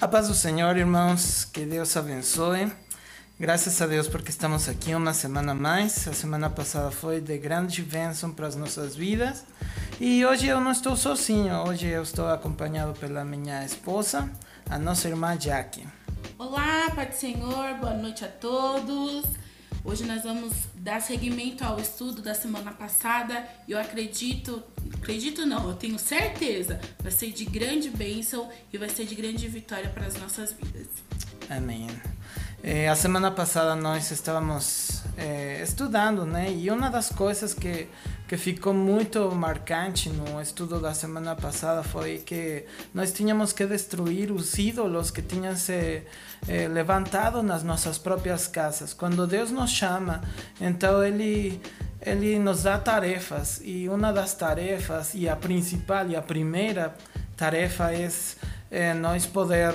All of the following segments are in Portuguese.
A paz do Senhor, irmãos, que Deus abençoe. Graças a Deus porque estamos aqui uma semana mais. A semana passada foi de grande bênção para as nossas vidas. E hoje eu não estou sozinho, hoje eu estou acompanhado pela minha esposa, a nossa irmã Jackie. Olá, Pai do Senhor, boa noite a todos. Hoje nós vamos dar seguimento ao estudo da semana passada. Eu acredito, acredito não, eu tenho certeza, vai ser de grande bênção e vai ser de grande vitória para as nossas vidas. Amém. É, a semana passada nós estávamos é, estudando, né? E uma das coisas que, que ficou muito marcante no estudo da semana passada foi que nós tínhamos que destruir os ídolos que tinham se é, levantado nas nossas próprias casas. Quando Deus nos chama, então Ele ele nos dá tarefas e uma das tarefas e a principal e a primeira tarefa é, é nós poder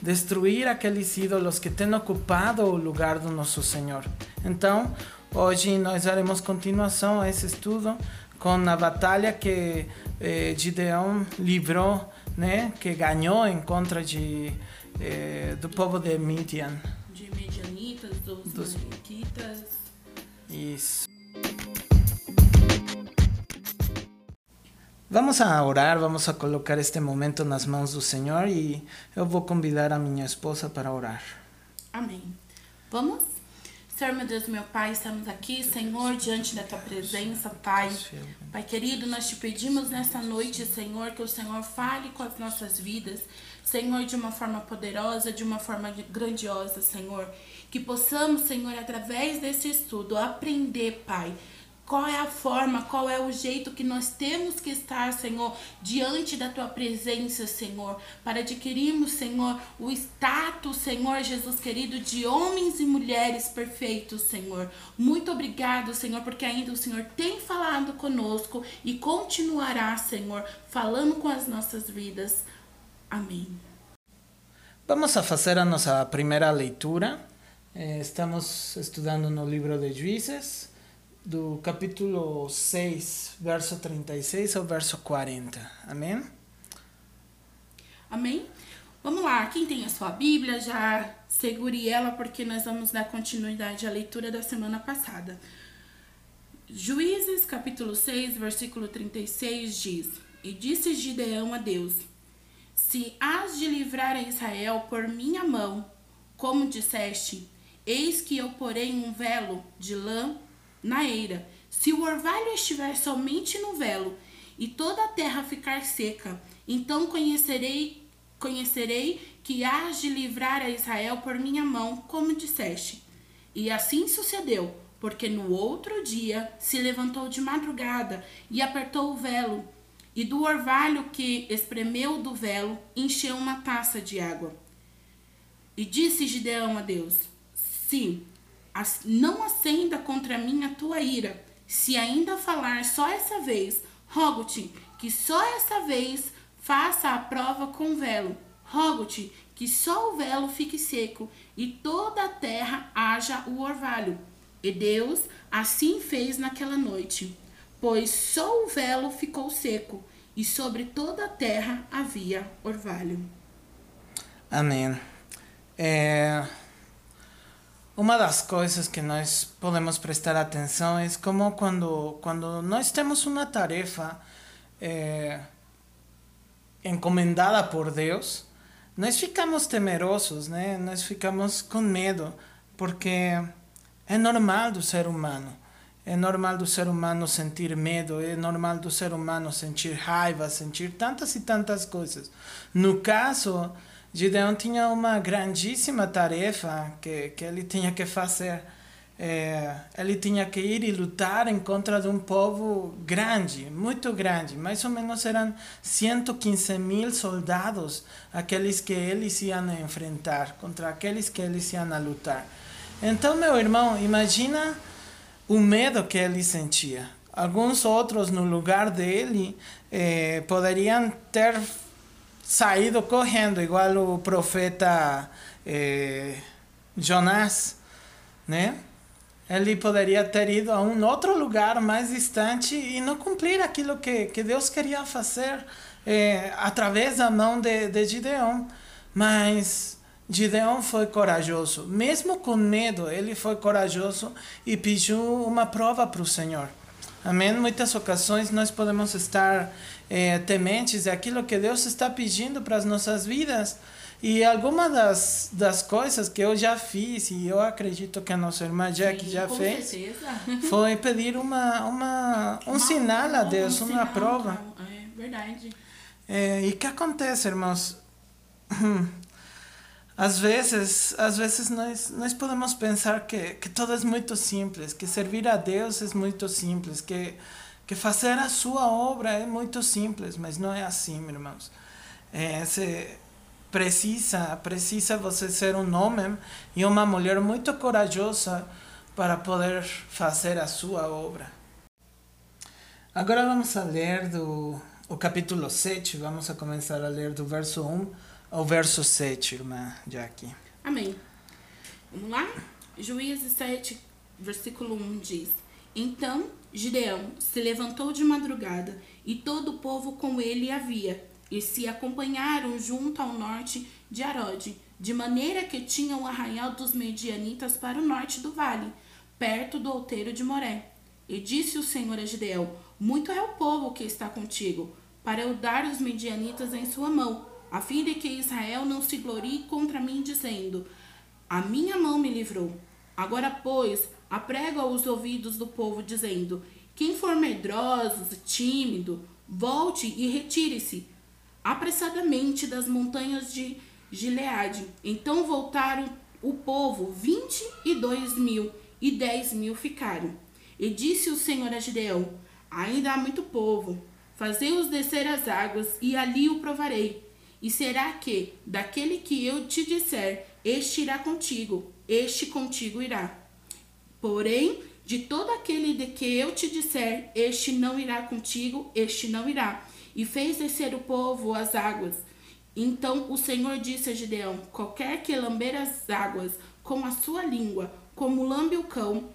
destruir aqueles ídolos que têm ocupado o lugar do nosso Senhor. Então, hoje nós daremos continuação a esse estudo com a batalha que eh, Gideon livrou, né, que ganhou em contra de eh, do povo de Midian. De Midianitas, dos, dos... Isso. Vamos a orar, vamos a colocar este momento nas mãos do Senhor e eu vou convidar a minha esposa para orar. Amém. Vamos? Senhor, meu Deus, meu Pai, estamos aqui, Senhor, diante da Tua presença, Pai. Pai querido, nós te pedimos nessa noite, Senhor, que o Senhor fale com as nossas vidas, Senhor, de uma forma poderosa, de uma forma grandiosa, Senhor. Que possamos, Senhor, através desse estudo, aprender, Pai, qual é a forma, qual é o jeito que nós temos que estar, Senhor, diante da tua presença, Senhor, para adquirirmos, Senhor, o status, Senhor Jesus querido, de homens e mulheres perfeitos, Senhor. Muito obrigado, Senhor, porque ainda o Senhor tem falado conosco e continuará, Senhor, falando com as nossas vidas. Amém. Vamos a fazer a nossa primeira leitura. Eh, estamos estudando no livro de Juízes do capítulo 6, verso 36 ao verso 40. Amém? Amém? Vamos lá, quem tem a sua Bíblia, já segure ela porque nós vamos dar continuidade à leitura da semana passada. Juízes, capítulo 6, versículo 36 diz: E disse Gideão a Deus: Se has de livrar a Israel por minha mão, como disseste, eis que eu porei um velo de lã na eira. Se o orvalho estiver somente no velo e toda a terra ficar seca, então conhecerei conhecerei que hás de livrar a Israel por minha mão, como disseste. E assim sucedeu, porque no outro dia se levantou de madrugada e apertou o velo, e do orvalho que espremeu do velo encheu uma taça de água. E disse Gideão a Deus: Sim, não acenda contra mim a tua ira. Se ainda falar só essa vez, rogo-te que só essa vez faça a prova com velo. Rogo-te que só o velo fique seco e toda a terra haja o orvalho. E Deus assim fez naquela noite, pois só o velo ficou seco e sobre toda a terra havia orvalho. Amém. É... Uma das coisas que nós podemos prestar atenção é como quando, quando nós temos uma tarefa é, encomendada por Deus, nós ficamos temerosos, né? Nós ficamos com medo, porque é normal do ser humano. É normal do ser humano sentir medo, é normal do ser humano sentir raiva, sentir tantas e tantas coisas. No caso Gideon tinha uma grandíssima tarefa que, que ele tinha que fazer. É, ele tinha que ir e lutar em contra de um povo grande, muito grande. Mais ou menos eram 115 mil soldados, aqueles que eles iam enfrentar, contra aqueles que eles iam lutar. Então, meu irmão, imagina o medo que ele sentia. Alguns outros, no lugar dele, eh, poderiam ter saído correndo, igual o profeta eh, Jonás, né? Ele poderia ter ido a um outro lugar mais distante e não cumprir aquilo que, que Deus queria fazer eh, através da mão de, de Gideon. Mas Gideão foi corajoso. Mesmo com medo, ele foi corajoso e pediu uma prova para o Senhor. Amém? Muitas ocasiões nós podemos estar é, tementes daquilo que Deus está pedindo para as nossas vidas. E alguma das, das coisas que eu já fiz, e eu acredito que a nossa irmã Jack Sim, já fez, certeza. foi pedir uma, uma, um uma, sinal a Deus, um uma prova. É verdade. É, e o que acontece, irmãos? Às vezes, às vezes nós, nós podemos pensar que, que tudo é muito simples, que servir a Deus é muito simples, que, que fazer a sua obra é muito simples, mas não é assim, irmãos. É, se, precisa, precisa você ser um homem e uma mulher muito corajosa para poder fazer a sua obra. Agora vamos a ler do o capítulo 7, vamos a começar a ler do verso 1 ao verso 7, irmã Jackie. Amém. Vamos lá? Juízes 7, versículo 1 diz: Então Gideão se levantou de madrugada e todo o povo com ele havia, e se acompanharam junto ao norte de Arode, de maneira que tinham o arraial dos medianitas para o norte do vale, perto do outeiro de Moré. E disse o Senhor a Gideão: Muito é o povo que está contigo, para eu dar os medianitas em sua mão a fim de que Israel não se glorie contra mim, dizendo: A minha mão me livrou. Agora, pois, aprego aos ouvidos do povo, dizendo: Quem for medroso, tímido, volte e retire-se apressadamente das montanhas de Gileade. Então voltaram o povo, vinte e dois mil, e dez mil ficaram. E disse o Senhor a Gideão: Ainda há muito povo. Fazei-os descer as águas, e ali o provarei e será que, daquele que eu te disser, este irá contigo, este contigo irá. Porém, de todo aquele de que eu te disser, este não irá contigo, este não irá. E fez descer o povo as águas. Então o Senhor disse a Gideão: Qualquer que lamber as águas com a sua língua, como lambe o cão,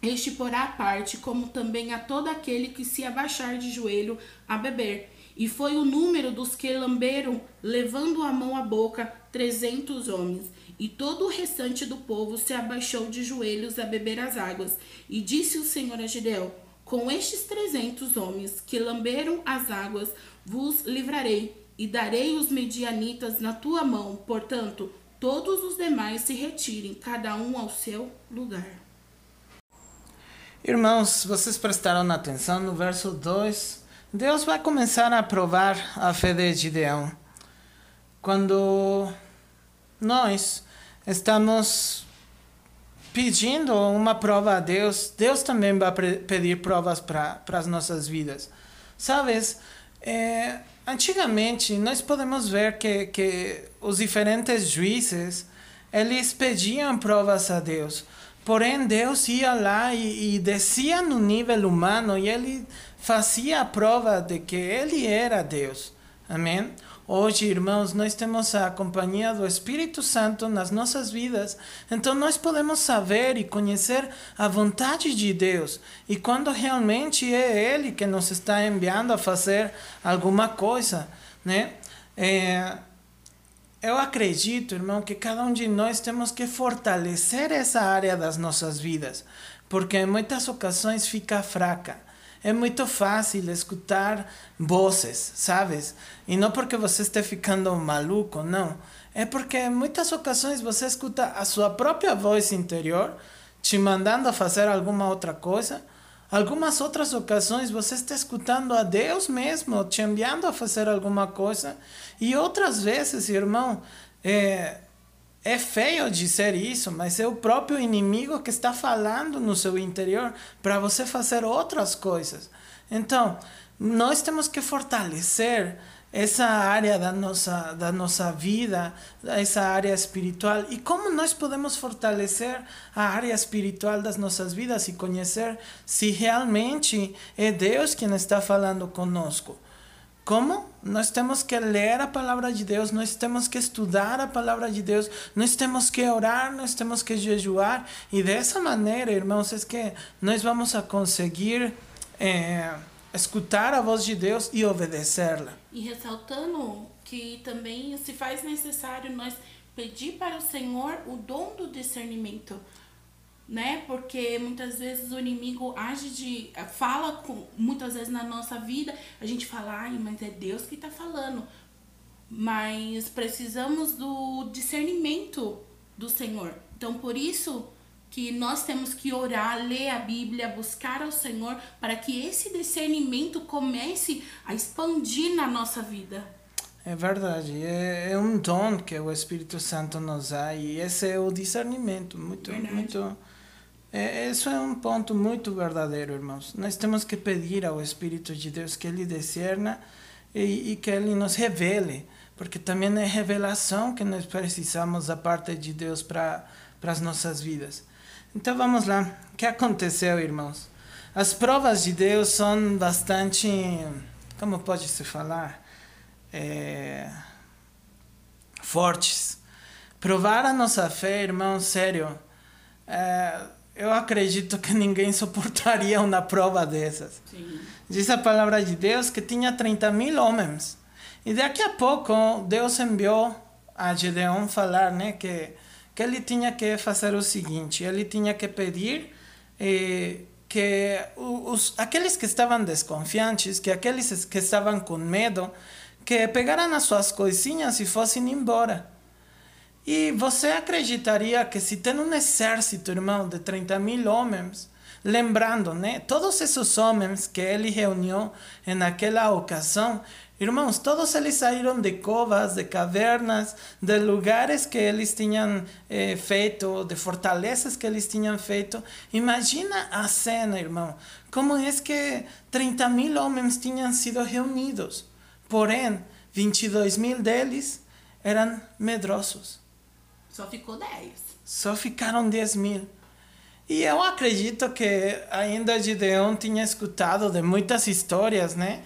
este porá a parte, como também a todo aquele que se abaixar de joelho a beber. E foi o número dos que lamberam, levando a mão à boca, trezentos homens. E todo o restante do povo se abaixou de joelhos a beber as águas. E disse o Senhor a Gideão: Com estes trezentos homens que lamberam as águas, vos livrarei, e darei os medianitas na tua mão. Portanto, todos os demais se retirem, cada um ao seu lugar. Irmãos, vocês prestaram atenção no verso 2 Deus vai começar a provar a fé de Gideão. Quando nós estamos pedindo uma prova a Deus, Deus também vai pedir provas para as nossas vidas. Sabes, é, antigamente nós podemos ver que, que os diferentes juízes eles pediam provas a Deus. Porém, Deus ia lá e, e descia no nível humano e ele fazia a prova de que ele era Deus. Amém? Hoje, irmãos, nós temos a companhia do Espírito Santo nas nossas vidas, então nós podemos saber e conhecer a vontade de Deus. E quando realmente é Ele que nos está enviando a fazer alguma coisa, né? É, eu acredito, irmão, que cada um de nós temos que fortalecer essa área das nossas vidas, porque em muitas ocasiões fica fraca. É muito fácil escutar vozes, sabes? E não porque você esteja ficando maluco, não. É porque em muitas ocasiões você escuta a sua própria voz interior te mandando a fazer alguma outra coisa. Algumas outras ocasiões você está escutando a Deus mesmo te enviando a fazer alguma coisa e outras vezes, irmão, é, é feio dizer isso, mas é o próprio inimigo que está falando no seu interior para você fazer outras coisas. Então, nós temos que fortalecer essa área da nossa, da nossa vida, essa área espiritual. E como nós podemos fortalecer a área espiritual das nossas vidas e conhecer se realmente é Deus quem está falando conosco? Como? Nós temos que ler a palavra de Deus, nós temos que estudar a palavra de Deus, nós temos que orar, nós temos que jejuar. E dessa maneira, irmãos, é que nós vamos a conseguir é, escutar a voz de Deus e obedecê-la. E ressaltando que também se faz necessário nós pedir para o Senhor o dom do discernimento, né? Porque muitas vezes o inimigo age de fala com muitas vezes na nossa vida, a gente fala, ai, mas é Deus que está falando. Mas precisamos do discernimento do Senhor. Então, por isso que nós temos que orar, ler a Bíblia, buscar ao Senhor para que esse discernimento comece a expandir na nossa vida. É verdade, é, é um dom que o Espírito Santo nos dá e esse é o discernimento, muito, verdade. muito. É, isso é um ponto muito verdadeiro, irmãos. Nós temos que pedir ao Espírito de Deus que Ele discerna e, que Ele nos revele, porque também é revelação que nós precisamos da parte de Deus para as nossas vidas. Então vamos lá. O que aconteceu, irmãos? As provas de Deus são bastante. Como pode se falar? É, fortes. Provar a nossa fé, irmão, sério. É, eu acredito que ninguém suportaria uma prova dessas. Sim. Diz a palavra de Deus que tinha 30 mil homens. E daqui a pouco Deus enviou a Gedeon falar né, que que ele tinha que fazer o seguinte: ele tinha que pedir eh, que os, aqueles que estavam desconfiantes, que aqueles que estavam com medo, que pegaram as suas coisinhas e fossem embora. E você acreditaria que se tem um exército, irmão, de 30 mil homens, lembrando, né, todos esses homens que ele reuniu naquela ocasião, Irmãos, todos eles saíram de covas, de cavernas, de lugares que eles tinham eh, feito, de fortalezas que eles tinham feito. Imagina a cena, irmão. Como é que 30 mil homens tinham sido reunidos? Porém, 22 mil deles eram medrosos. Só ficou 10. Só ficaram 10 mil. E eu acredito que ainda Gideon tinha escutado de muitas histórias, né?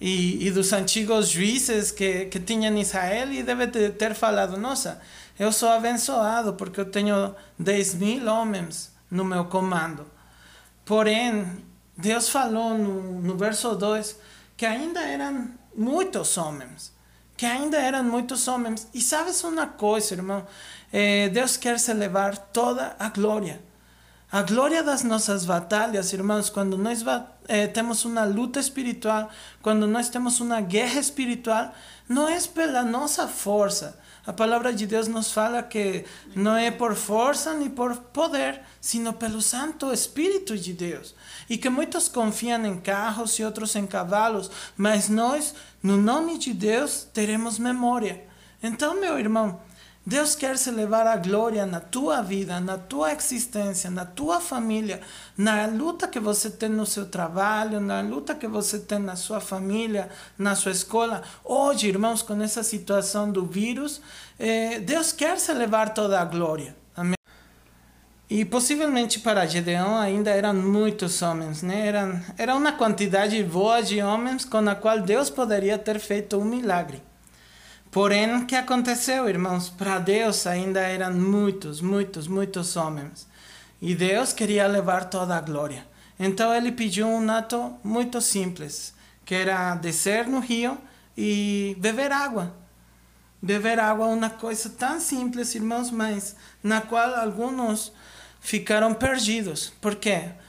e, e dos antigos juízes que, que tinham em Israel e deve ter falado, nossa, eu sou abençoado porque eu tenho 10 mil homens no meu comando. Porém, Deus falou no, no verso 2 que ainda eram muitos homens. Que ainda eram muitos homens. E sabes uma coisa, irmão? Eh, Deus quer se levar toda a glória. A glória das nossas batalhas, irmãos, quando nós eh, temos uma luta espiritual, quando nós temos uma guerra espiritual, não é pela nossa força. A palavra de Deus nos fala que não é por força nem por poder, sino pelo Santo Espírito de Deus. E que muitos confiam em carros e outros em cavalos, mas nós, no nome de Deus, teremos memória. Então, meu irmão, Deus quer se levar a glória na tua vida, na tua existência, na tua família, na luta que você tem no seu trabalho, na luta que você tem na sua família, na sua escola. Hoje, irmãos, com essa situação do vírus, eh, Deus quer se levar toda a glória. Amém? E possivelmente para Gedeão ainda eram muitos homens, né? Eram, era uma quantidade boa de homens com a qual Deus poderia ter feito um milagre. Porém, o que aconteceu, irmãos? Para Deus ainda eram muitos, muitos, muitos homens. E Deus queria levar toda a glória. Então ele pediu um ato muito simples, que era descer no rio e beber água. Beber água é uma coisa tão simples, irmãos, mas na qual alguns ficaram perdidos. Por quê? Porque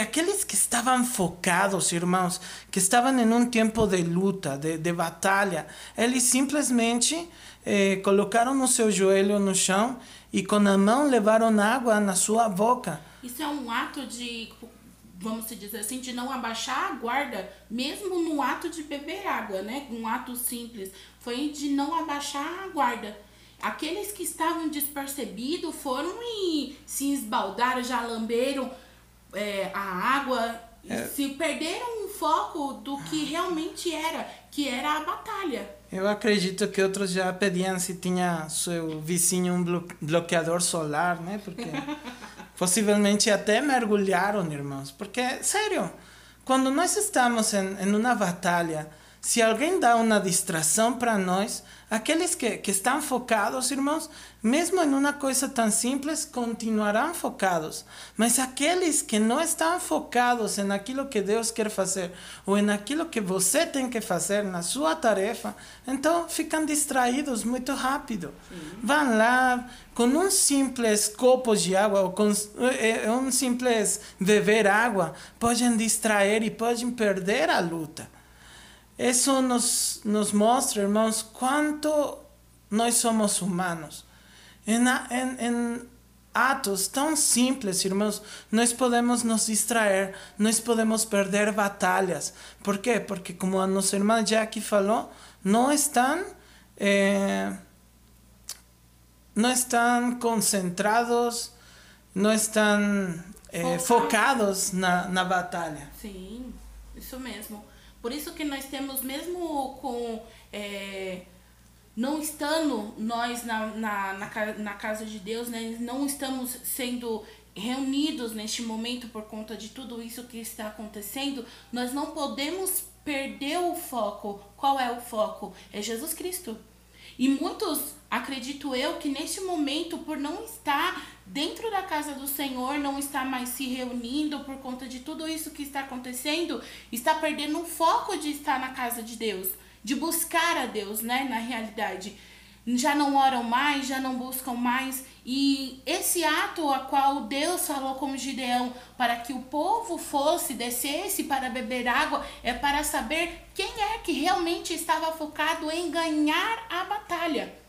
aqueles que estavam focados, irmãos, que estavam em um tempo de luta, de, de batalha, eles simplesmente eh, colocaram o seu joelho no chão e com a mão levaram água na sua boca. Isso é um ato de, vamos dizer assim, de não abaixar a guarda, mesmo no ato de beber água, né? Um ato simples. Foi de não abaixar a guarda. Aqueles que estavam despercebidos foram e se esbaldaram, já lamberam é, a água, é. se perderam o foco do que realmente era, que era a batalha. Eu acredito que outros já pediam se tinha seu vizinho um bloqueador solar, né? Porque possivelmente até mergulharam, irmãos. Porque, sério, quando nós estamos em, em uma batalha, se alguém dá uma distração para nós, aqueles que, que estão focados, irmãos, mesmo em uma coisa tão simples, continuarão focados. Mas aqueles que não estão focados em aquilo que Deus quer fazer, ou em aquilo que você tem que fazer na sua tarefa, então ficam distraídos muito rápido. Sim. Vão lá com um simples copo de água, ou com eh, eh, um simples beber água, podem distrair e podem perder a luta. Isso nos, nos mostra, irmãos, quanto nós somos humanos. Em, em, em atos tão simples, irmãos, nós podemos nos distrair, nós podemos perder batalhas. Por quê? Porque, como a nossa irmã Jackie falou, não estão, eh, não estão concentrados, não estão eh, focados na, na batalha. Sim, isso mesmo. Por isso que nós temos, mesmo com. É, não estando nós na, na, na, na casa de Deus, né? não estamos sendo reunidos neste momento por conta de tudo isso que está acontecendo, nós não podemos perder o foco. Qual é o foco? É Jesus Cristo. E muitos, acredito eu, que neste momento, por não estar dentro da casa do Senhor, não estar mais se reunindo por conta de tudo isso que está acontecendo, está perdendo o foco de estar na casa de Deus, de buscar a Deus, né, na realidade. Já não oram mais, já não buscam mais, e esse ato a qual Deus falou com Gideão para que o povo fosse, descesse para beber água, é para saber quem é que realmente estava focado em ganhar a batalha,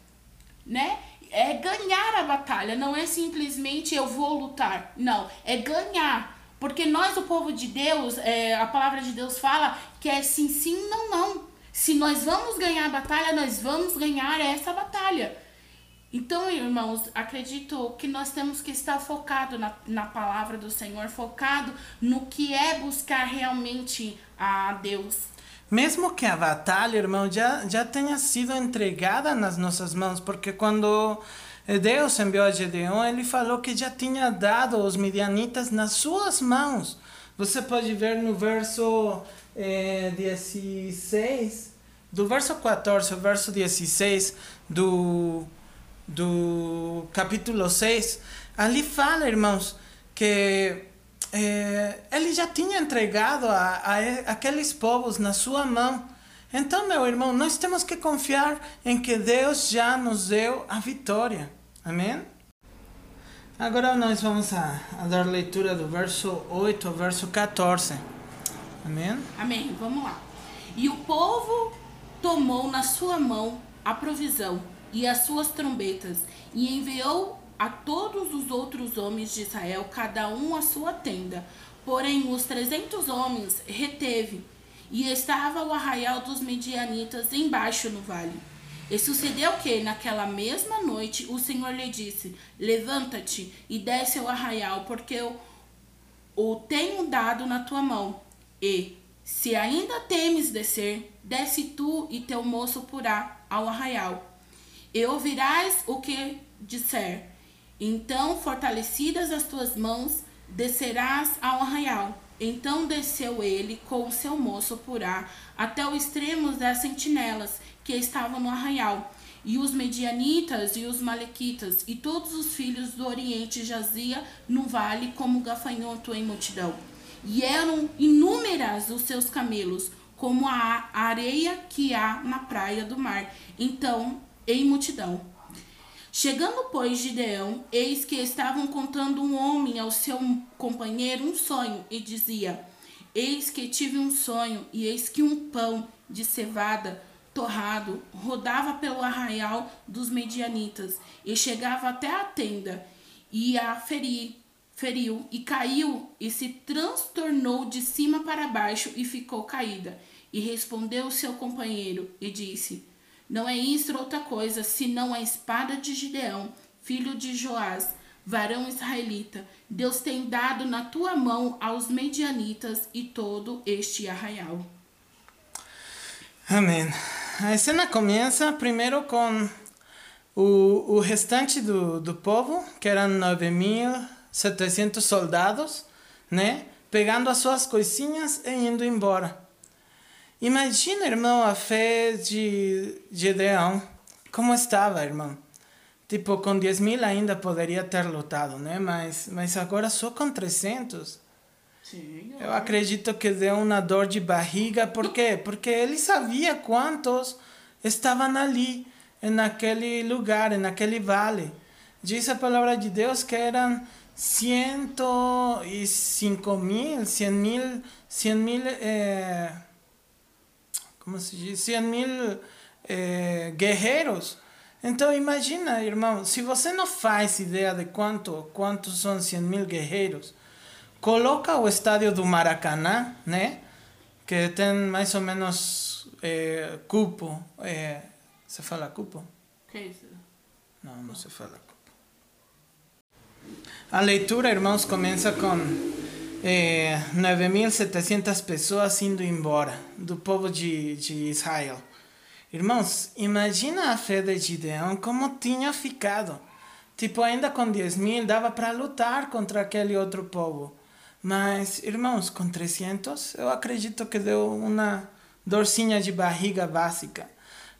né? é ganhar a batalha, não é simplesmente eu vou lutar. Não, é ganhar. Porque nós, o povo de Deus, é, a palavra de Deus fala que é sim, sim, não, não. Se nós vamos ganhar a batalha, nós vamos ganhar essa batalha. Então, irmãos, acredito que nós temos que estar focado na, na palavra do Senhor, focado no que é buscar realmente a Deus. Mesmo que a batalha, irmão, já, já tenha sido entregada nas nossas mãos, porque quando Deus enviou a Gedeon, ele falou que já tinha dado os midianitas nas suas mãos. Você pode ver no verso eh, 16, do verso 14 ao verso 16 do, do capítulo 6, ali fala, irmãos, que é, ele já tinha entregado a, a, aqueles povos na sua mão. Então, meu irmão, nós temos que confiar em que Deus já nos deu a vitória. Amém? Agora nós vamos a, a dar leitura do verso 8 ao verso 14. Amém? Amém. Vamos lá. E o povo tomou na sua mão a provisão e as suas trombetas e enviou a todos os outros homens de Israel, cada um a sua tenda. Porém, os trezentos homens reteve, e estava o arraial dos medianitas embaixo no vale. E sucedeu que, naquela mesma noite, o Senhor lhe disse: Levanta-te e desce ao arraial, porque eu o tenho dado na tua mão. E, se ainda temes descer, desce tu e teu moço purá ao arraial. E ouvirás o que disser então, fortalecidas as tuas mãos, descerás ao arraial. Então desceu ele com o seu moço Purá até o extremo das sentinelas que estavam no arraial. E os medianitas e os malequitas e todos os filhos do Oriente jazia no vale como gafanhoto em multidão. E eram inúmeras os seus camelos, como a areia que há na praia do mar. Então, em multidão. Chegando, pois, Gideão, eis que estavam contando um homem ao seu companheiro um sonho, e dizia: Eis que tive um sonho, e eis que um pão de cevada torrado rodava pelo arraial dos medianitas, e chegava até a tenda, e a feri, feriu, e caiu, e se transtornou de cima para baixo, e ficou caída. E respondeu o seu companheiro, e disse: não é isto outra coisa, senão a espada de Gideão, filho de Joás, varão israelita. Deus tem dado na tua mão aos medianitas e todo este arraial. Amém. A cena começa primeiro com o, o restante do, do povo, que eram 9.700 soldados, né? Pegando as suas coisinhas e indo embora. Imagina, irmão, a fé de Gedeão. Como estava, irmão? Tipo, com 10 mil ainda poderia ter lutado, né? Mas, mas agora só com 300. Sim, Eu acredito que deu uma dor de barriga. Por quê? Porque ele sabia quantos estavam ali, naquele lugar, naquele vale. Diz a palavra de Deus que eram 105 mil, 100 mil, 100 mil, eh, como se diz? 100 mil eh, guerreiros. Então imagina, irmão, se você não faz ideia de quanto, quantos são 100 mil guerreiros, coloca o estádio do Maracanã, né? Que tem mais ou menos eh, cupo. Eh, se fala cupo? Que isso? Não, não se fala cupo. A leitura, irmãos, começa com eh, 9.700 pessoas indo embora do povo de, de Israel. Irmãos, imagina a fé de Gideão como tinha ficado. Tipo, ainda com 10 mil dava para lutar contra aquele outro povo. Mas, irmãos, com 300, eu acredito que deu uma dorzinha de barriga básica.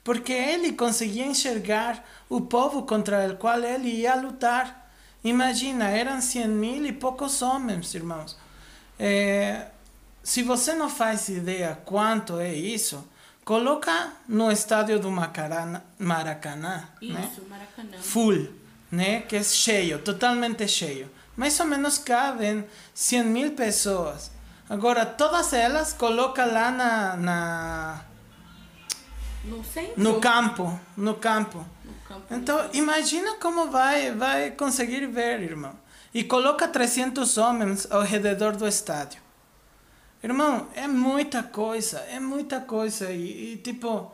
Porque ele conseguia enxergar o povo contra o qual ele ia lutar. Imagina, eram 100 mil e poucos homens, irmãos. É, se você não faz ideia quanto é isso, coloca no estádio do Macarana, Maracanã, Isso, né? Maracanã. full, né? Que é cheio, totalmente cheio. Mais ou menos cabem 100 mil pessoas. Agora, todas elas coloca lá na, na, No no campo, no campo. No campo. Então, imagina como vai, vai conseguir ver, irmão. E coloca 300 homens ao redor do estádio. Irmão, é muita coisa, é muita coisa. E, e tipo,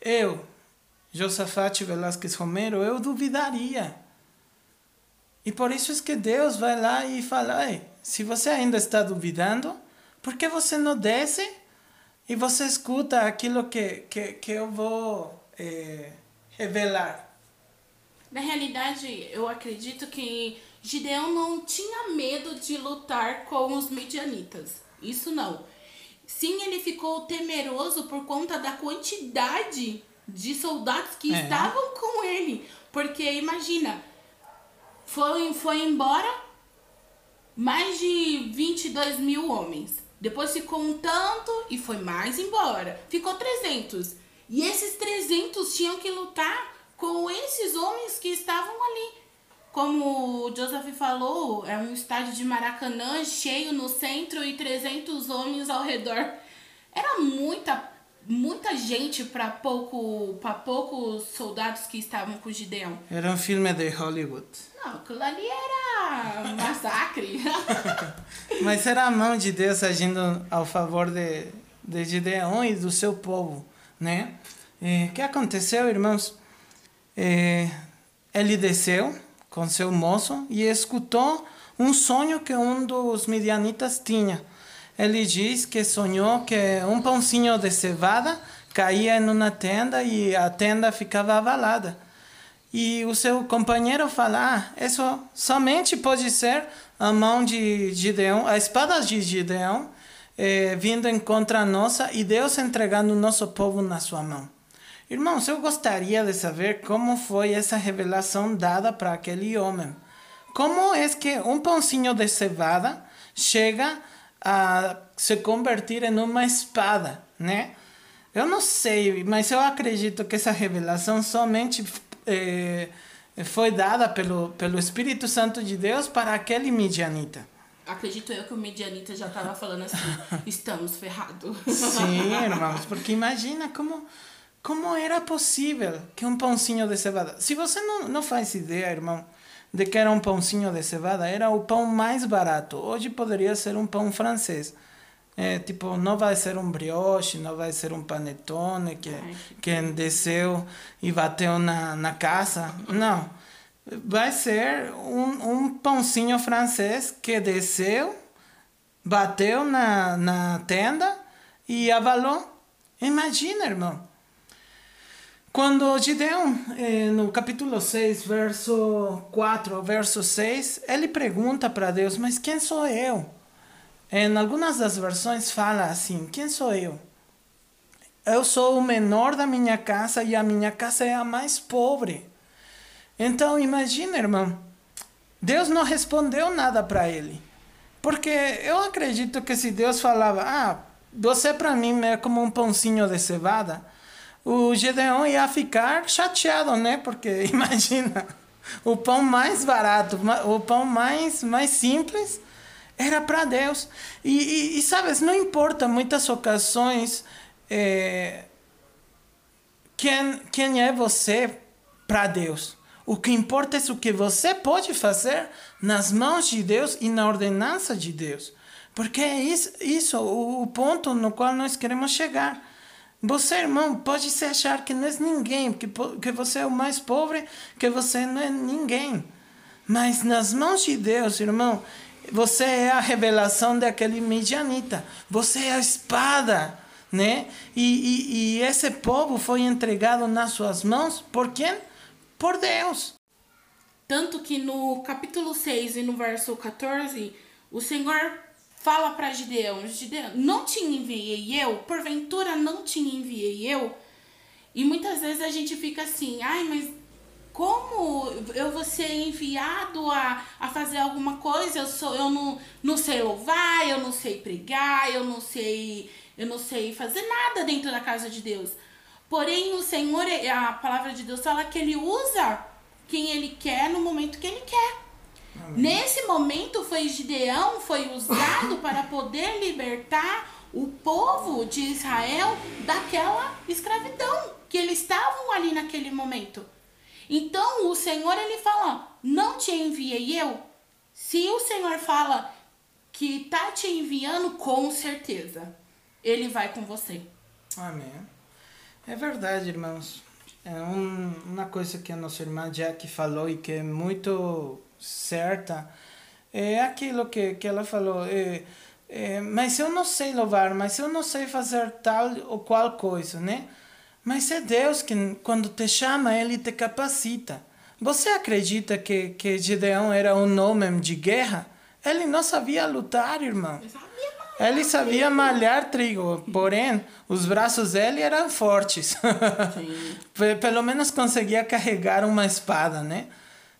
eu, Josafate Velasquez Romero, eu duvidaria. E por isso é que Deus vai lá e fala, se você ainda está duvidando, por que você não desce e você escuta aquilo que, que, que eu vou eh, revelar? Na realidade, eu acredito que Gideão não tinha medo de lutar com os midianitas. Isso não. Sim, ele ficou temeroso por conta da quantidade de soldados que É. estavam com ele. Porque imagina, foi, foi embora mais de 22 mil homens. Depois ficou um tanto e foi mais embora. Ficou 300. E esses 300 tinham que lutar com esses homens que estavam ali. Como o Joseph falou, é um estádio de Maracanã cheio no centro e 300 homens ao redor. Era muita muita gente para pouco para poucos soldados que estavam com Gideão. Era um filme de Hollywood. Não, aquilo ali era massacre. Mas era a mão de Deus agindo ao favor de, de Gideão e do seu povo, né? O que aconteceu, irmãos? Eh, ele desceu com seu moço e escutou um sonho que um dos midianitas tinha. Ele diz que sonhou que um pãozinho de cevada caía em uma tenda e a tenda ficava abalada. E o seu companheiro fala: ah, isso somente pode ser a mão de Gideão, a espada de Gideão, eh, vindo em contra a nossa e Deus entregando o nosso povo na sua mão. Irmãos, eu gostaria de saber como foi essa revelação dada para aquele homem. Como é que um pãozinho de cevada chega a se convertir em uma espada, né? Eu não sei, mas eu acredito que essa revelação somente eh, foi dada pelo, pelo Espírito Santo de Deus para aquele midianita. Acredito eu que o medianita já tava falando assim, estamos ferrados. Sim, irmãos, porque imagina como, como era possível que um pãozinho de cevada. Se você não, não faz ideia, irmão, de que era um pãozinho de cevada, era o pão mais barato. Hoje poderia ser um pão francês. É, tipo, não vai ser um brioche, não vai ser um panetone que, que desceu e bateu na, na casa. Não. Vai ser um, um pãozinho francês que desceu, bateu na, na tenda e abalou. Imagina, irmão. Quando Gideão, eh, no capítulo 6, verso 4, verso 6, ele pergunta para Deus, mas quem sou eu? Em algumas das versões fala assim, quem sou eu? eu sou o menor da minha casa e a minha casa é a mais pobre. Então imagina, irmão, Deus não respondeu nada para ele. Porque eu acredito que se Deus falava, ah, você para mim é como um pãozinho de cevada, o Gedeão ia ficar chateado, né? Porque imagina, o pão mais barato, o pão mais, mais simples era para Deus. E, e, e, sabes, não importa muitas ocasiões é, quem, quem é você para Deus. O que importa é o que você pode fazer nas mãos de Deus e na ordenança de Deus. Porque é isso, isso o, o ponto no qual nós queremos chegar. Você, irmão, pode se achar que não é ninguém, que, que você é o mais pobre, que você não é ninguém. Mas nas mãos de Deus, irmão, você é a revelação daquele medianita. Você é a espada, né? E, e, e esse povo foi entregado nas suas mãos por quem? Por Deus. Tanto que no capítulo 6 e no verso 14, o Senhor fala para Gideão: Gideão, não te enviei eu? Porventura não te enviei eu? E muitas vezes a gente fica assim, ai, mas como eu vou ser enviado a, a fazer alguma coisa? Eu sou eu não, não sei louvar, eu não sei pregar, eu não sei eu não sei fazer nada dentro da casa de Deus. Porém, o Senhor, a palavra de Deus fala que ele usa quem ele quer no momento que ele quer. Nesse momento foi Gideão foi usado para poder libertar o povo de Israel daquela escravidão que eles estavam ali naquele momento. Então o Senhor ele fala: "Não te enviei eu". Se o Senhor fala que tá te enviando, com certeza ele vai com você. Amém. É verdade, irmãos. É um, uma coisa que a nossa irmã Jack falou e que é muito certa. É aquilo que, que ela falou. É, é, mas eu não sei louvar, mas eu não sei fazer tal ou qual coisa, né? Mas é Deus que, quando te chama, Ele te capacita. Você acredita que, que Gideão era um homem de guerra? Ele não sabia lutar, irmão. Ele sabia malhar trigo, porém, os braços dele eram fortes. Pelo menos conseguia carregar uma espada, né?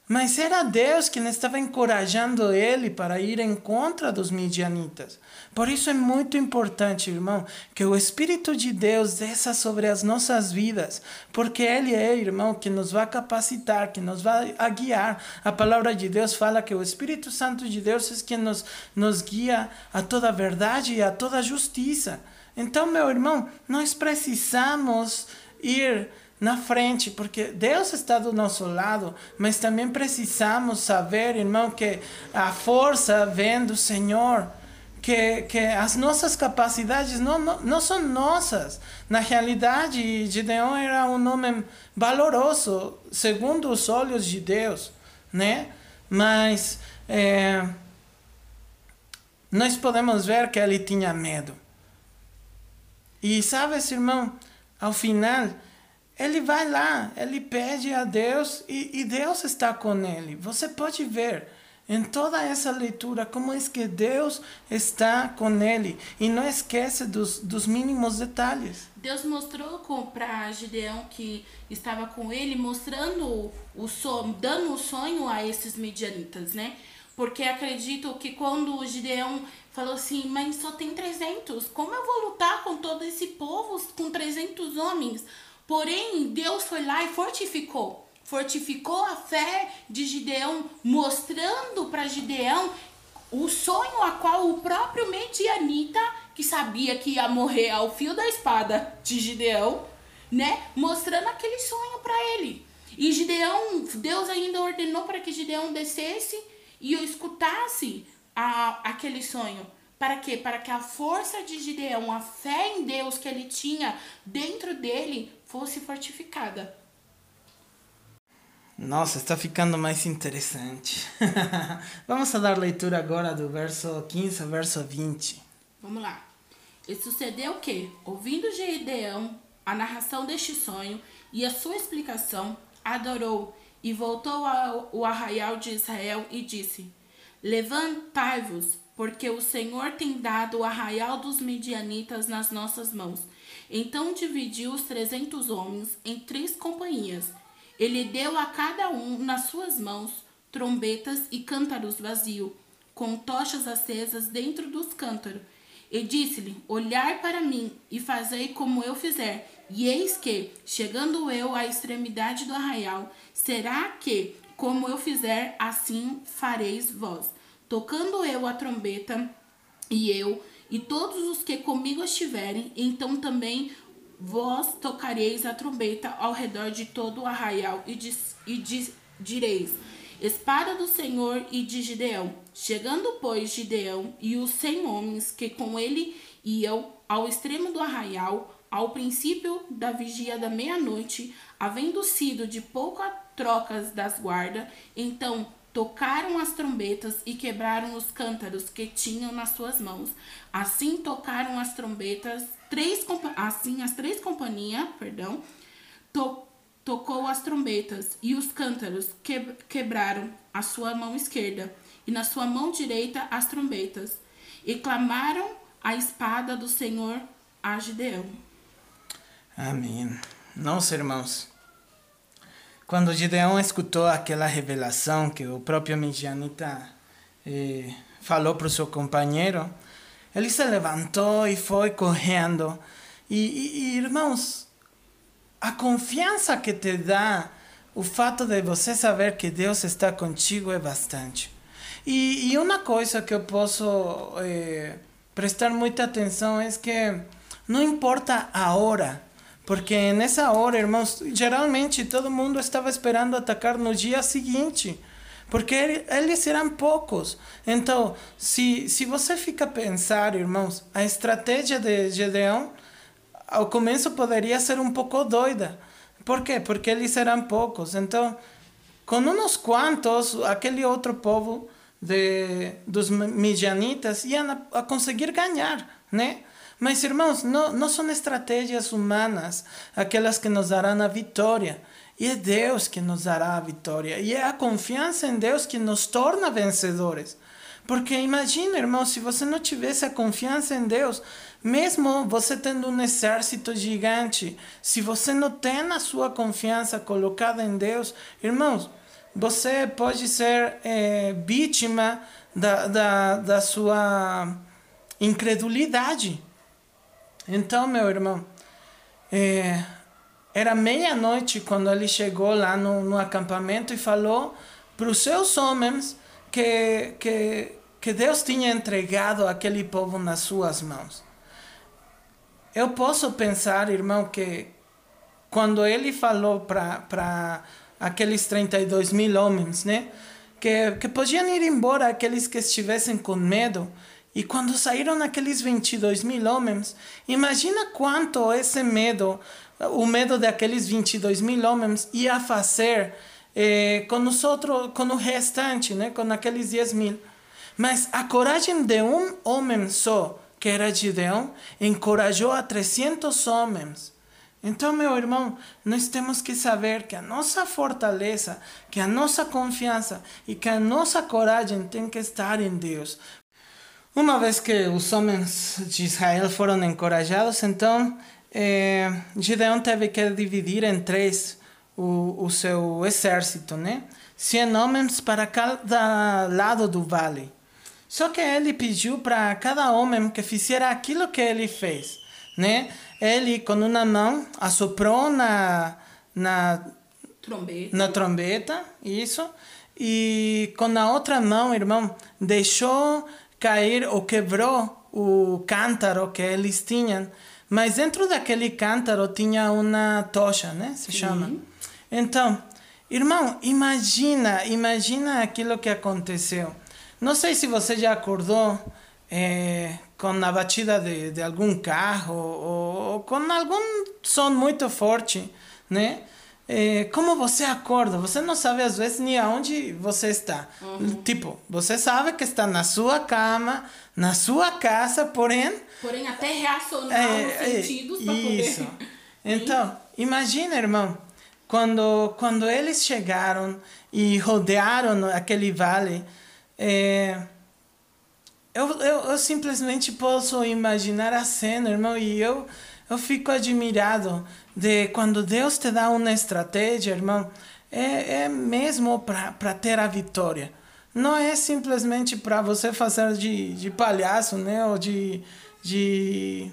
Mas era Deus quem estava encorajando ele para ir em contra dos midianitas. Por isso é muito importante, irmão, que o Espírito de Deus desça sobre as nossas vidas, porque Ele é, irmão, que nos vai capacitar, que nos vai a guiar. A palavra de Deus fala que o Espírito Santo de Deus é quem nos, nos guia a toda verdade e a toda justiça. Então, meu irmão, nós precisamos ir na frente, porque Deus está do nosso lado, mas também precisamos saber, irmão, que a força vem do Senhor. Que, que as nossas capacidades não, não, não são nossas. Na realidade, Gideon era um homem valoroso, segundo os olhos de Deus, né? Mas é, nós podemos ver que ele tinha medo. E sabes, irmão, ao final, ele vai lá, ele pede a Deus e, e Deus está com ele. Você pode ver em toda essa leitura como é que Deus está com ele e não esquece dos, dos mínimos detalhes. Deus mostrou para Gideão que estava com ele, mostrando o sonho, dando o sonho a esses medianitas, né? Porque acredito que quando o Gideão falou assim, mas só tem 300, como eu vou lutar com todo esse povo, com 300 homens? Porém, Deus foi lá e fortificou. Fortificou a fé de Gideão, mostrando para Gideão o sonho a qual o próprio Medianita, que sabia que ia morrer ao fio da espada de Gideão, né, mostrando aquele sonho para ele. E Gideão, Deus ainda ordenou para que Gideão descesse e escutasse a, aquele sonho. Para quê? Para que a força de Gideão, a fé em Deus que ele tinha dentro dele, fosse fortificada. Nossa, está ficando mais interessante. Vamos a dar leitura agora do verso 15 ao verso 20. Vamos lá. E sucedeu que, ouvindo Gideão a narração deste sonho e a sua explicação, adorou e voltou ao arraial de Israel e disse: Levantai-vos, porque o Senhor tem dado o arraial dos medianitas nas nossas mãos. Então dividiu os trezentos homens em três companhias. Ele deu a cada um nas suas mãos trombetas e cântaros vazios, com tochas acesas dentro dos cântaros. E disse-lhe: Olhai para mim e fazei como eu fizer. E eis que, chegando eu à extremidade do arraial, será que, como eu fizer, assim fareis vós. Tocando eu a trombeta, e eu, e todos os que comigo estiverem, então também vós tocareis a trombeta ao redor de todo o arraial, e, diz, e diz, direis: Espada do Senhor e de Gideão. Chegando, pois, Gideão e os cem homens que com ele iam ao extremo do arraial, ao princípio da vigia da meia-noite, havendo sido de pouca trocas das guardas, então tocaram as trombetas e quebraram os cântaros que tinham nas suas mãos. Assim tocaram as trombetas, três assim as três companhias, perdão, to, tocou as trombetas e os cântaros que, quebraram a sua mão esquerda e na sua mão direita as trombetas e clamaram a espada do Senhor a Gideão. Amém. Nossa, irmãos, quando Gideão escutou aquela revelação que o próprio Midianita eh, falou para o seu companheiro, ele se levantou e foi correndo. E, e, irmãos, a confiança que te dá o fato de você saber que Deus está contigo é bastante. E, e uma coisa que eu posso eh, prestar muita atenção é que não importa a hora porque nessa hora, irmãos, geralmente todo mundo estava esperando atacar no dia seguinte. Porque eles eram poucos. Então, se, se você fica a pensar, irmãos, a estratégia de Gedeão, ao começo poderia ser um pouco doida. Por quê? Porque eles eram poucos. Então, com uns quantos, aquele outro povo de, dos midianitas iam a, a conseguir ganhar, né? Mas, irmãos, não, não são estratégias humanas aquelas que nos darão a vitória. E é Deus que nos dará a vitória. E é a confiança em Deus que nos torna vencedores. Porque imagina, irmão, se você não tivesse a confiança em Deus, mesmo você tendo um exército gigante, se você não tem a sua confiança colocada em Deus, irmãos, você pode ser é, vítima da, da, da sua incredulidade. Então, meu irmão, é, era meia-noite quando ele chegou lá no, no acampamento e falou para os seus homens que, que, que Deus tinha entregado aquele povo nas suas mãos. Eu posso pensar, irmão, que quando ele falou para aqueles 32 mil homens, né? Que, que podiam ir embora aqueles que estivessem com medo, e quando saíram aqueles 22 mil homens, imagina quanto esse medo, o medo daqueles 22 mil homens ia fazer eh, com, os outros, com o restante, né? com aqueles 10 mil. Mas a coragem de um homem só, que era Gideão, encorajou a 300 homens. Então, meu irmão, nós temos que saber que a nossa fortaleza, que a nossa confiança e que a nossa coragem tem que estar em Deus. Uma vez que os homens de Israel foram encorajados, então eh, Gideão teve que dividir em três o, o seu exército, né? Cem homens para cada lado do vale. Só que ele pediu para cada homem que fizesse aquilo que ele fez, né? Ele com uma mão assoprou na na trombeta, na trombeta isso, e com a outra mão, irmão, deixou cair ou quebrou o cântaro que eles tinham, mas dentro daquele cântaro tinha uma tocha, né? Se Sim. chama. Então, irmão, imagina, imagina aquilo que aconteceu. Não sei se você já acordou é, com a batida de, de algum carro ou, ou com algum som muito forte, né? É, como você acorda, você não sabe às vezes nem aonde você está. Uhum. Tipo, você sabe que está na sua cama, na sua casa, porém. Porém, até reacionar é, os sentidos para Isso. Então, imagina, irmão, quando, quando eles chegaram e rodearam aquele vale, é, eu, eu, eu simplesmente posso imaginar a cena, irmão, e eu eu fico admirado de quando Deus te dá uma estratégia, irmão, é, é mesmo para ter a vitória. Não é simplesmente para você fazer de, de palhaço, né? Ou de, de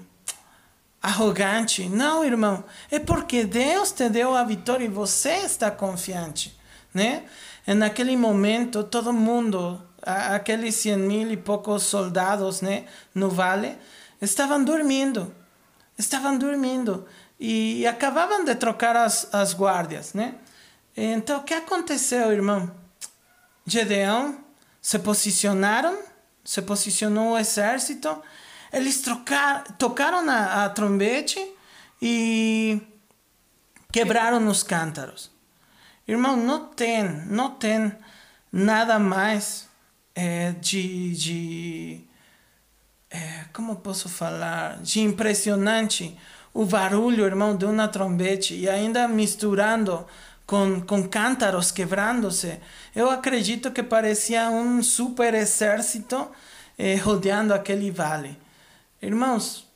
arrogante. Não, irmão. É porque Deus te deu a vitória e você está confiante, né? E naquele momento, todo mundo, aqueles cem mil e poucos soldados, né? No vale, estavam dormindo. Estavam dormindo. E acabavam de trocar as, as guardas, né? Então, o que aconteceu, irmão? Gedeão se posicionaram, se posicionou o exército, eles trocar, tocaram a, a trombete e quebraram os cântaros. Irmão, não tem, não tem nada mais é, de, de é, como posso falar, de impressionante o barulho, irmão, de uma trombete e ainda misturando com, com cântaros quebrando-se. Eu acredito que parecia um super exército eh, rodeando aquele vale. Irmãos,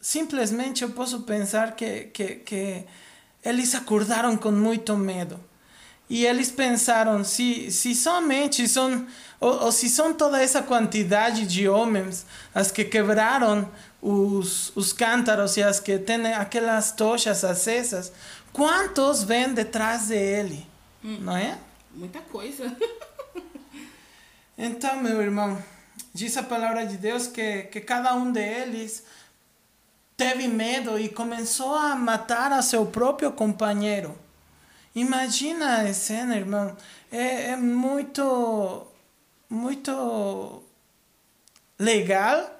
simplesmente eu posso pensar que, que, que eles acordaram com muito medo. E eles pensaram, se, se somente são, ou, ou se são toda essa quantidade de homens as que quebraram os, os cântaros e as que têm aquelas tochas acesas, quantos vêm detrás dele? Hum, não é? Muita coisa. então, meu irmão, diz a palavra de Deus que, que cada um deles teve medo e começou a matar a seu próprio companheiro. Imagina a cena, irmão. É, é muito, muito legal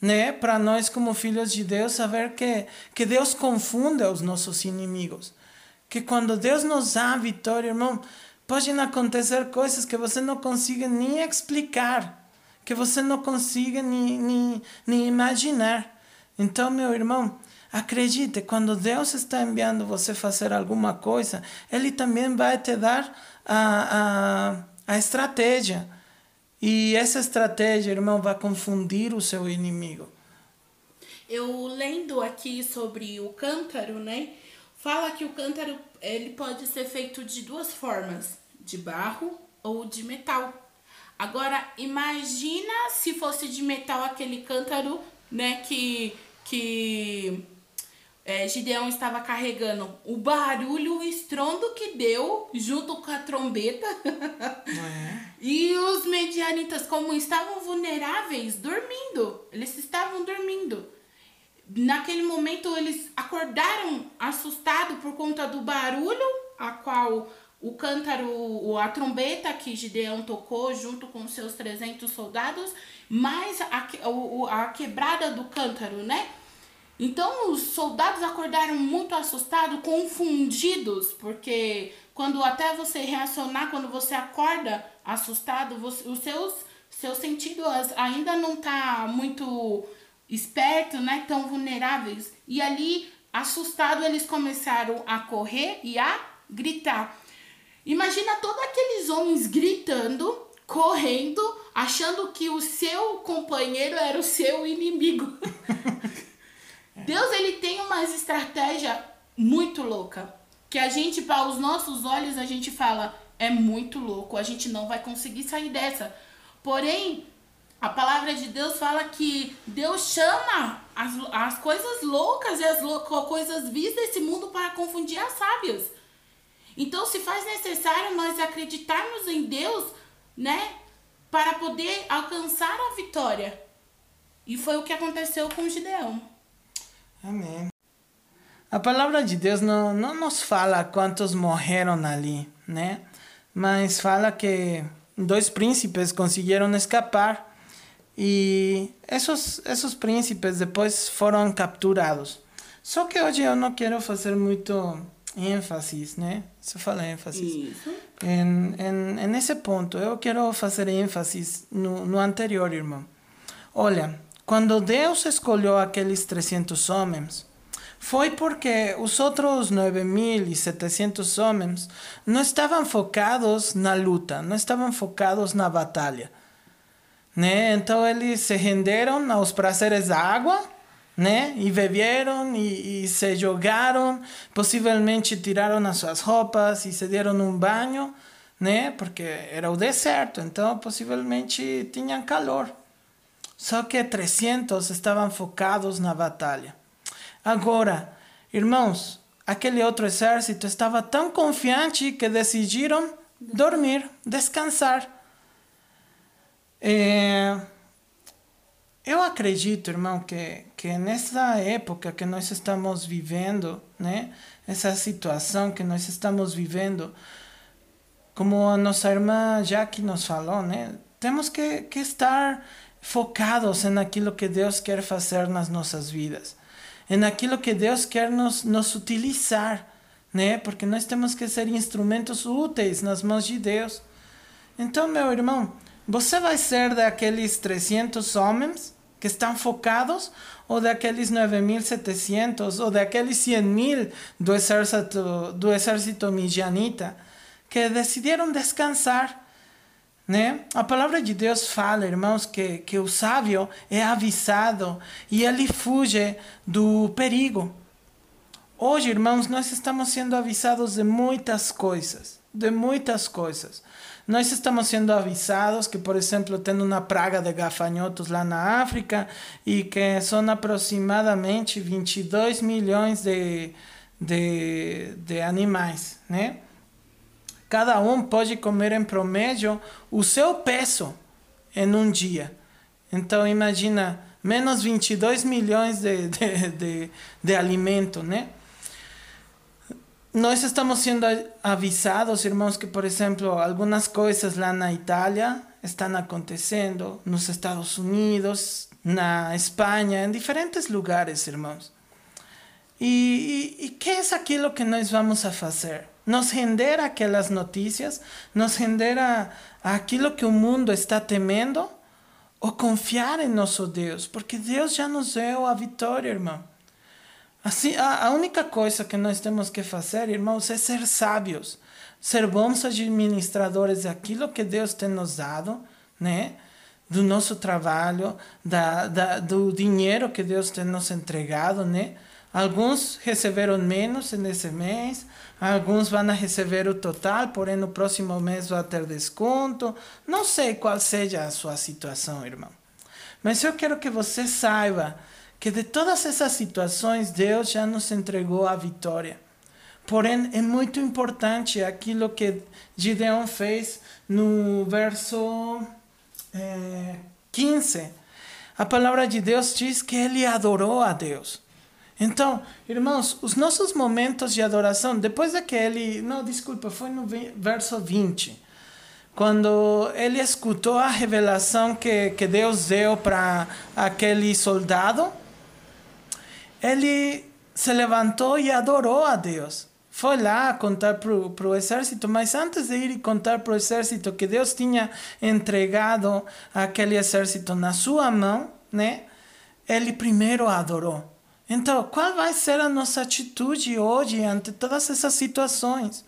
né, para nós como filhos de Deus saber que, que Deus confunde os nossos inimigos. Que quando Deus nos dá a vitória, irmão, podem acontecer coisas que você não consiga nem explicar, que você não consiga nem, nem, nem imaginar. Então, meu irmão, acredite, quando Deus está enviando você fazer alguma coisa, Ele também vai te dar a, a, a estratégia e essa estratégia, irmão, vai confundir o seu inimigo. Eu lendo aqui sobre o cântaro, né? Fala que o cântaro ele pode ser feito de duas formas, de barro ou de metal. Agora, imagina se fosse de metal aquele cântaro, né, que que é, Gideão estava carregando o barulho, o estrondo que deu junto com a trombeta. É. e os medianitas, como estavam vulneráveis, dormindo. Eles estavam dormindo. Naquele momento, eles acordaram assustados por conta do barulho, a qual o cântaro, a trombeta que Gideão tocou junto com seus 300 soldados, mais a, a, a quebrada do cântaro, né? Então os soldados acordaram muito assustados, confundidos, porque quando até você reacionar, quando você acorda assustado, você, os seus, seus sentidos ainda não tá muito esperto, né? Tão vulneráveis. E ali, assustado, eles começaram a correr e a gritar. Imagina todos aqueles homens gritando, correndo, achando que o seu companheiro era o seu inimigo. Deus ele tem uma estratégia muito louca. Que a gente, para os nossos olhos, a gente fala, é muito louco, a gente não vai conseguir sair dessa. Porém, a palavra de Deus fala que Deus chama as, as coisas loucas e as coisas vistas desse mundo para confundir as sábias. Então, se faz necessário nós acreditarmos em Deus, né, para poder alcançar a vitória. E foi o que aconteceu com Gideão. Amém. A palavra de Deus não, não nos fala quantos morreram ali, né? Mas fala que dois príncipes conseguiram escapar e esses, esses príncipes depois foram capturados. Só que hoje eu não quero fazer muito ênfase, né? Se fala ênfase. Isso. Em, em, nesse ponto, eu quero fazer ênfase no, no anterior, irmão. Olha, quando Deus escolheu aqueles 300 homens, foi porque os outros 9.700 homens não estavam focados na luta, não estavam focados na batalha. Né? Então eles se renderam aos prazeres da água, né? E beberam e, e se jogaram, possivelmente tiraram as suas roupas e se deram um banho, né? Porque era o deserto, então possivelmente tinham calor. Só que 300 estavam focados na batalha. Agora, irmãos, aquele outro exército estava tão confiante que decidiram dormir, descansar. É, eu acredito, irmão, que, que nessa época que nós estamos vivendo, né, essa situação que nós estamos vivendo, como a nossa irmã Jaque nos falou, né, temos que, que estar focados naquilo que Deus quer fazer nas nossas vidas, naquilo que Deus quer nos, nos utilizar, né? Porque nós temos que ser instrumentos úteis nas mãos de Deus. Então, meu irmão, você vai ser daqueles 300 homens que estão focados ou daqueles 9.700 ou daqueles 100.000 do exército do exército midianita que decidiram descansar né? A palavra de Deus fala, irmãos, que, que o sábio é avisado e ele fuge do perigo. Hoje, irmãos, nós estamos sendo avisados de muitas coisas, de muitas coisas. Nós estamos sendo avisados que, por exemplo, tem uma praga de gafanhotos lá na África e que são aproximadamente 22 milhões de, de, de animais, né? Cada um pode comer em promédio o seu peso em um dia. Então, imagina, menos 22 milhões de, de, de, de alimento, né? Nós estamos sendo avisados, irmãos, que, por exemplo, algumas coisas lá na Itália estão acontecendo, nos Estados Unidos, na Espanha, em diferentes lugares, irmãos. E, e, e que é aquilo que nós vamos a fazer? Nos render aquelas notícias, nos render a, a aquilo que o mundo está temendo, ou confiar em nosso Deus, porque Deus já nos deu a vitória, irmão. Assim, a, a única coisa que nós temos que fazer, irmãos, é ser sábios, ser bons administradores daquilo que Deus tem nos dado, né? Do nosso trabalho, da, da, do dinheiro que Deus tem nos entregado, né? Alguns receberam menos nesse mês, Alguns vão receber o total, porém no próximo mês vai ter desconto. Não sei qual seja a sua situação, irmão. Mas eu quero que você saiba que de todas essas situações, Deus já nos entregou a vitória. Porém, é muito importante aquilo que Gideon fez no verso é, 15. A palavra de Deus diz que ele adorou a Deus. Então, irmãos, os nossos momentos de adoração, depois daquele. Não, desculpa, foi no verso 20. Quando ele escutou a revelação que, que Deus deu para aquele soldado, ele se levantou e adorou a Deus. Foi lá contar para o exército, mas antes de ir contar para o exército que Deus tinha entregado aquele exército na sua mão, né? Ele primeiro adorou. Então, qual vai ser a nossa atitude hoje ante todas essas situações?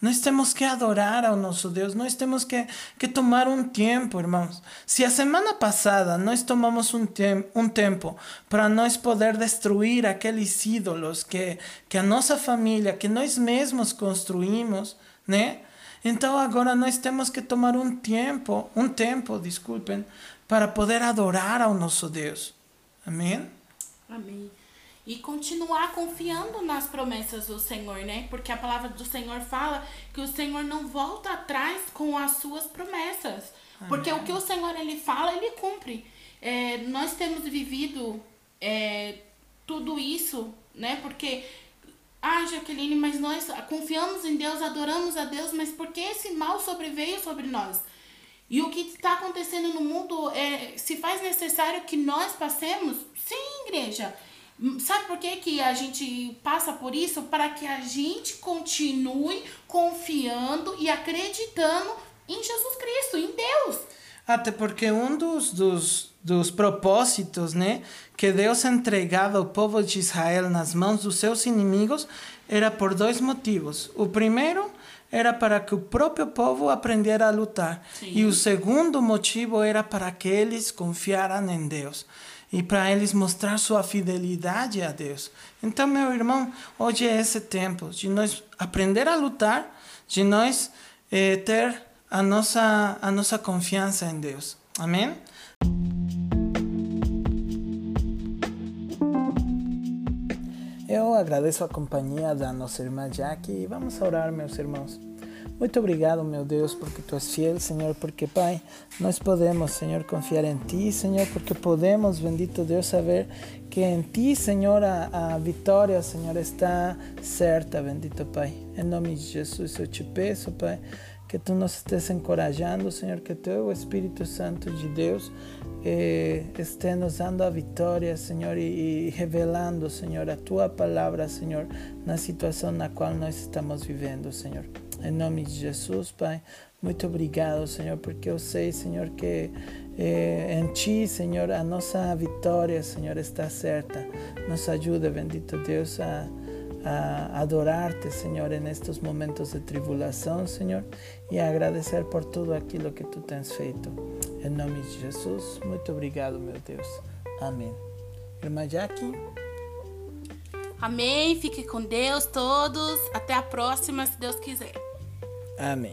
Nós temos que adorar ao nosso Deus, nós temos que, que tomar um tempo, irmãos. Se a semana passada nós tomamos um, tem, um tempo para nós poder destruir aqueles ídolos que, que a nossa família, que nós mesmos construímos, né? Então agora nós temos que tomar um tempo, um tempo, desculpem, para poder adorar ao nosso Deus. Amém? Amém e continuar confiando nas promessas do Senhor, né? Porque a palavra do Senhor fala que o Senhor não volta atrás com as suas promessas. Porque o que o Senhor ele fala, ele cumpre. É, nós temos vivido é, tudo isso, né? Porque, ah, Jaqueline, mas nós confiamos em Deus, adoramos a Deus, mas por que esse mal sobreveio sobre nós? E o que está acontecendo no mundo é, se faz necessário que nós passemos? Sim, igreja. Sabe por que, que a gente passa por isso? Para que a gente continue confiando e acreditando em Jesus Cristo, em Deus. Até porque um dos, dos, dos propósitos né, que Deus entregava ao povo de Israel nas mãos dos seus inimigos era por dois motivos. O primeiro era para que o próprio povo aprendesse a lutar. Sim. E o segundo motivo era para que eles confiaram em Deus. E para eles mostrar sua fidelidade a Deus. Então, meu irmão, hoje é esse tempo de nós aprender a lutar, de nós eh, ter a nossa, a nossa confiança em Deus. Amém? Eu agradeço a companhia da nossa irmã Jackie e vamos orar, meus irmãos. Muito obrigado, meu Deus, porque tu és fiel, Senhor, porque, Pai, nós podemos, Senhor, confiar em Ti, Senhor, porque podemos, bendito Deus, saber que em Ti, Senhor, a, a vitória, Senhor, está certa, bendito Pai. Em nome de Jesus, eu te peço, Pai, que tu nos estés encorajando, Senhor, que teu Espírito Santo de Deus eh, nos dando a vitória, Senhor, e, revelando, Senhor, a tua palavra, Senhor, na situação na qual nós estamos vivendo, Senhor. Em nome de Jesus, Pai, muito obrigado, Senhor, porque eu sei, Senhor, que eh, em Ti, Senhor, a nossa vitória, Senhor, está certa. Nos ajuda, bendito Deus, a, a adorar-te, Senhor, em estes momentos de tribulação, Senhor, e agradecer por tudo aquilo que Tu tens feito. Em nome de Jesus, muito obrigado, meu Deus. Amém. Irmã Jackie. Amém. Fique com Deus todos. Até a próxima, se Deus quiser. Amém.